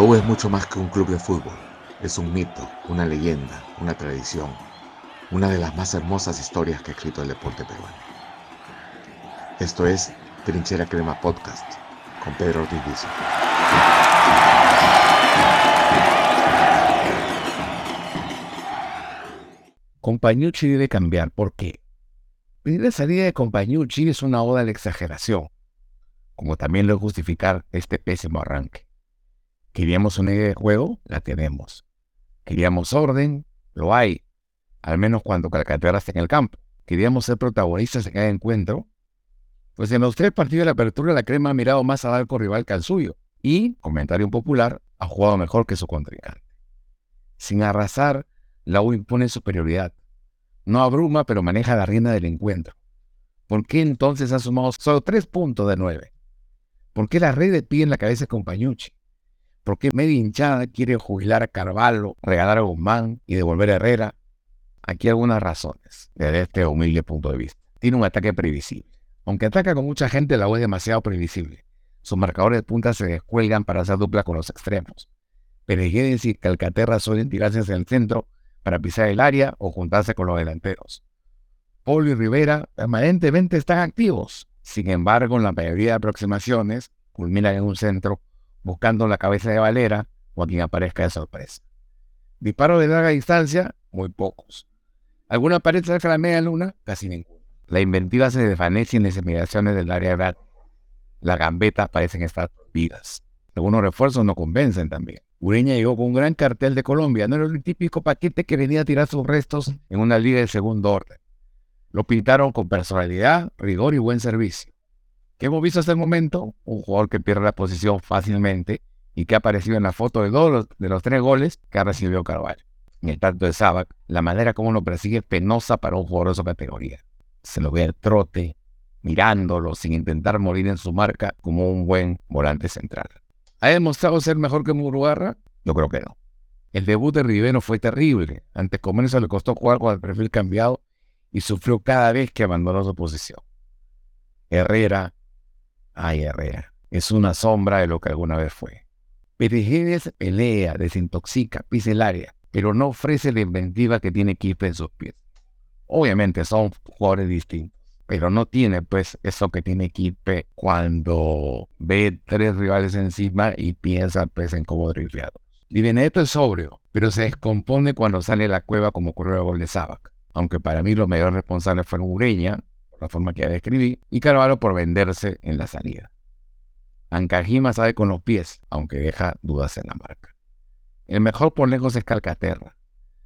U es mucho más que un club de fútbol. Es un mito, una leyenda, una tradición, una de las más hermosas historias que ha escrito el deporte peruano. Esto es Trinchera Crema Podcast con Pedro Ortiz Compañucci debe cambiar. ¿Por qué? Pedir la salida de Compañucci es una oda a la exageración, como también lo justificar este pésimo arranque. ¿Queríamos una idea de juego? La tenemos. ¿Queríamos orden? Lo hay. Al menos cuando Calcaterra está en el campo. ¿Queríamos ser protagonistas en cada encuentro? Pues en los tres partidos de la apertura la crema ha mirado más al arco rival que al suyo. Y, comentario popular, ha jugado mejor que su contrincante. Sin arrasar, la U impone superioridad. No abruma, pero maneja la rienda del encuentro. ¿Por qué entonces ha sumado solo tres puntos de nueve? ¿Por qué la red de pie en la cabeza de Compañucci? ¿Por qué media quiere jubilar a Carvalho, regalar a Guzmán y devolver a Herrera? Aquí algunas razones, desde este humilde punto de vista. Tiene un ataque previsible. Aunque ataca con mucha gente, la U es demasiado previsible. Sus marcadores de punta se descuelgan para hacer dupla con los extremos. Pereguedes y Calcaterra suelen tirarse hacia el centro para pisar el área o juntarse con los delanteros. Polo y Rivera permanentemente están activos. Sin embargo, en la mayoría de aproximaciones, culminan en un centro buscando la cabeza de Valera o a quien aparezca de sorpresa. Disparos de larga distancia, muy pocos. ¿Alguna pared cerca de la media luna? Casi ninguna. La inventiva se desvanece en las inmediaciones del área de Las gambetas parecen estar vidas. Algunos refuerzos no convencen también. Ureña llegó con un gran cartel de Colombia. No era el típico paquete que venía a tirar sus restos en una liga de segundo orden. Lo pintaron con personalidad, rigor y buen servicio. ¿Qué hemos visto hasta el momento? Un jugador que pierde la posición fácilmente y que ha aparecido en la foto de dos de los tres goles que ha recibido Carvalho. En el tanto de Sabac, la manera como lo persigue es penosa para un jugador de esa categoría. Se lo ve al trote, mirándolo sin intentar morir en su marca como un buen volante central. ¿Ha demostrado ser mejor que Murugarra? Yo creo que no. El debut de Rivero fue terrible. Ante Comercio le costó jugar con el perfil cambiado y sufrió cada vez que abandonó su posición. Herrera, Herrera, es una sombra de lo que alguna vez fue. Perejides pelea, desintoxica, pisa el área, pero no ofrece la inventiva que tiene Kipe en sus pies. Obviamente son jugadores distintos, pero no tiene pues eso que tiene Kipe cuando ve tres rivales encima y piensa pues en cómo. Di Benedetto es sobrio, pero se descompone cuando sale de la cueva como ocurrió el gol de Sabac. Aunque para mí los mayores responsables fueron Ureña, la forma que ya describí, y Carvalho por venderse en la salida. Ancajima sabe con los pies, aunque deja dudas en la marca. El mejor por lejos es Calcaterra.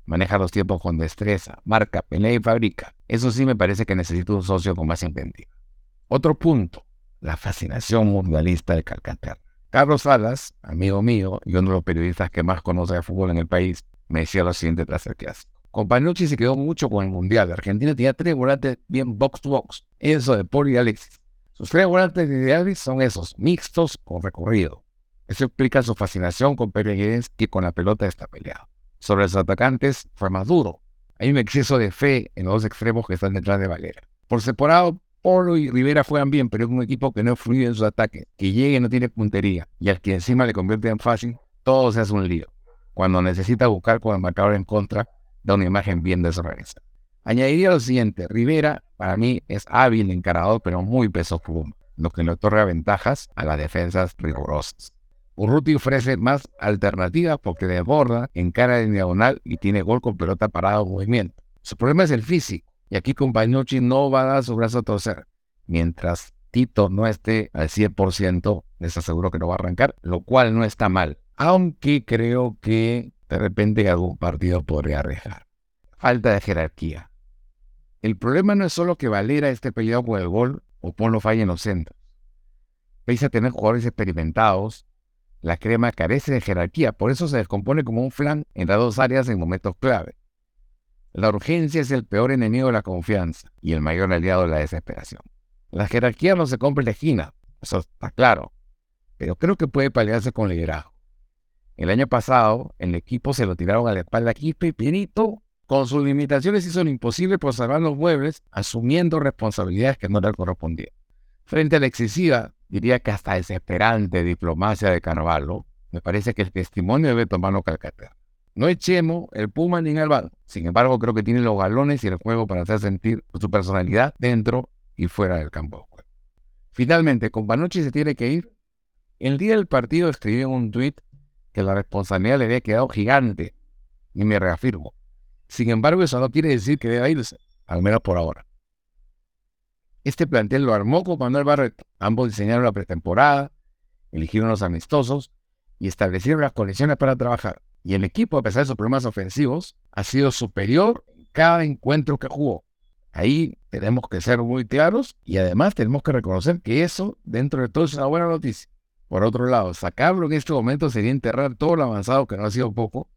Maneja los tiempos con destreza, marca, pelea y fabrica. Eso sí me parece que necesita un socio con más inventiva. Otro punto, la fascinación mundialista de Calcaterra. Carlos Salas, amigo mío y uno de los periodistas que más conoce de fútbol en el país, me decía lo siguiente tras el clásico. Compañucci se quedó mucho con el Mundial. Argentina tenía tres volantes bien box to box. Eso de Poli y Alexis. Sus tres volantes ideales son esos, mixtos con recorrido. Eso explica su fascinación con Pérez que con la pelota está peleado. Sobre los atacantes fue más duro. Hay un exceso de fe en los dos extremos que están detrás de Valera. Por separado, Polo y Rivera juegan bien, pero es un equipo que no fluye en sus ataques, que llegue y no tiene puntería, y al que encima le convierte en fácil, todo se hace un lío. Cuando necesita buscar con el marcador en contra, da una imagen bien desorganizada. Añadiría lo siguiente, Rivera para mí es hábil encarador, pero muy peso pluma, lo que le otorga ventajas a las defensas rigurosas. Urruti ofrece más alternativas porque desborda, encara en diagonal y tiene gol con pelota parada o movimiento. Su problema es el físico, y aquí Compañucci no va a dar su brazo a torcer. Mientras Tito no esté al 100%, les aseguro que no va a arrancar, lo cual no está mal. Aunque creo que de repente algún partido podría arriesgar. Falta de jerarquía. El problema no es solo que Valera esté peleado por el gol o Ponlo falle en los centros. Pese a tener jugadores experimentados, la crema carece de jerarquía, por eso se descompone como un flan en las dos áreas en momentos clave. La urgencia es el peor enemigo de la confianza y el mayor aliado de la desesperación. La jerarquía no se compra en la eso está claro, pero creo que puede paliarse con liderazgo. El año pasado, el equipo se lo tiraron a la espalda aquí, Pepinito, con sus limitaciones hizo lo imposible por salvar los muebles, asumiendo responsabilidades que no le correspondían. Frente a la excesiva, diría que hasta desesperante diplomacia de Carvalho, me parece que el testimonio debe tomarlo Calcaterra. No es Chemo, el Puma ni el banco. Sin embargo, creo que tiene los galones y el juego para hacer sentir su personalidad dentro y fuera del campo de juego. Finalmente, con Panucci se tiene que ir. El día del partido escribí en un tuit que la responsabilidad le había quedado gigante y me reafirmo. Sin embargo, eso no quiere decir que deba irse, al menos por ahora. Este plantel lo armó con Manuel Barreto. Ambos diseñaron la pretemporada, eligieron los amistosos y establecieron las condiciones para trabajar. Y el equipo, a pesar de sus problemas ofensivos, ha sido superior en cada encuentro que jugó. Ahí tenemos que ser muy claros y además tenemos que reconocer que eso, dentro de todo, es una buena noticia. Por otro lado, sacarlo en este momento sería enterrar todo lo avanzado que no ha sido poco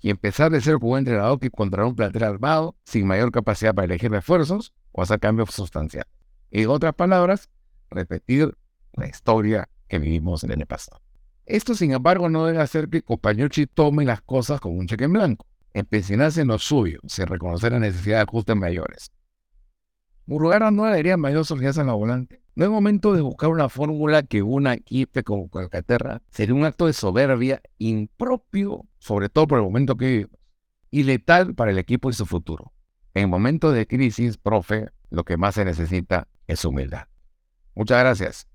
y empezar de ser un entrenador que encontrará un plantel armado sin mayor capacidad para elegir refuerzos o hacer cambios sustanciales. En otras palabras, repetir la historia que vivimos en el pasado. Esto, sin embargo, no debe hacer que Compañucci tome las cosas con un cheque en blanco, empecinarse en lo suyo, sin reconocer la necesidad de ajustes mayores. Murugara no debería mayor solidez en la volante. No es momento de buscar una fórmula que una equipe como Calcaterra sería un acto de soberbia impropio, sobre todo por el momento que vivimos, y letal para el equipo y su futuro. En momentos de crisis, profe, lo que más se necesita es humildad. Muchas gracias.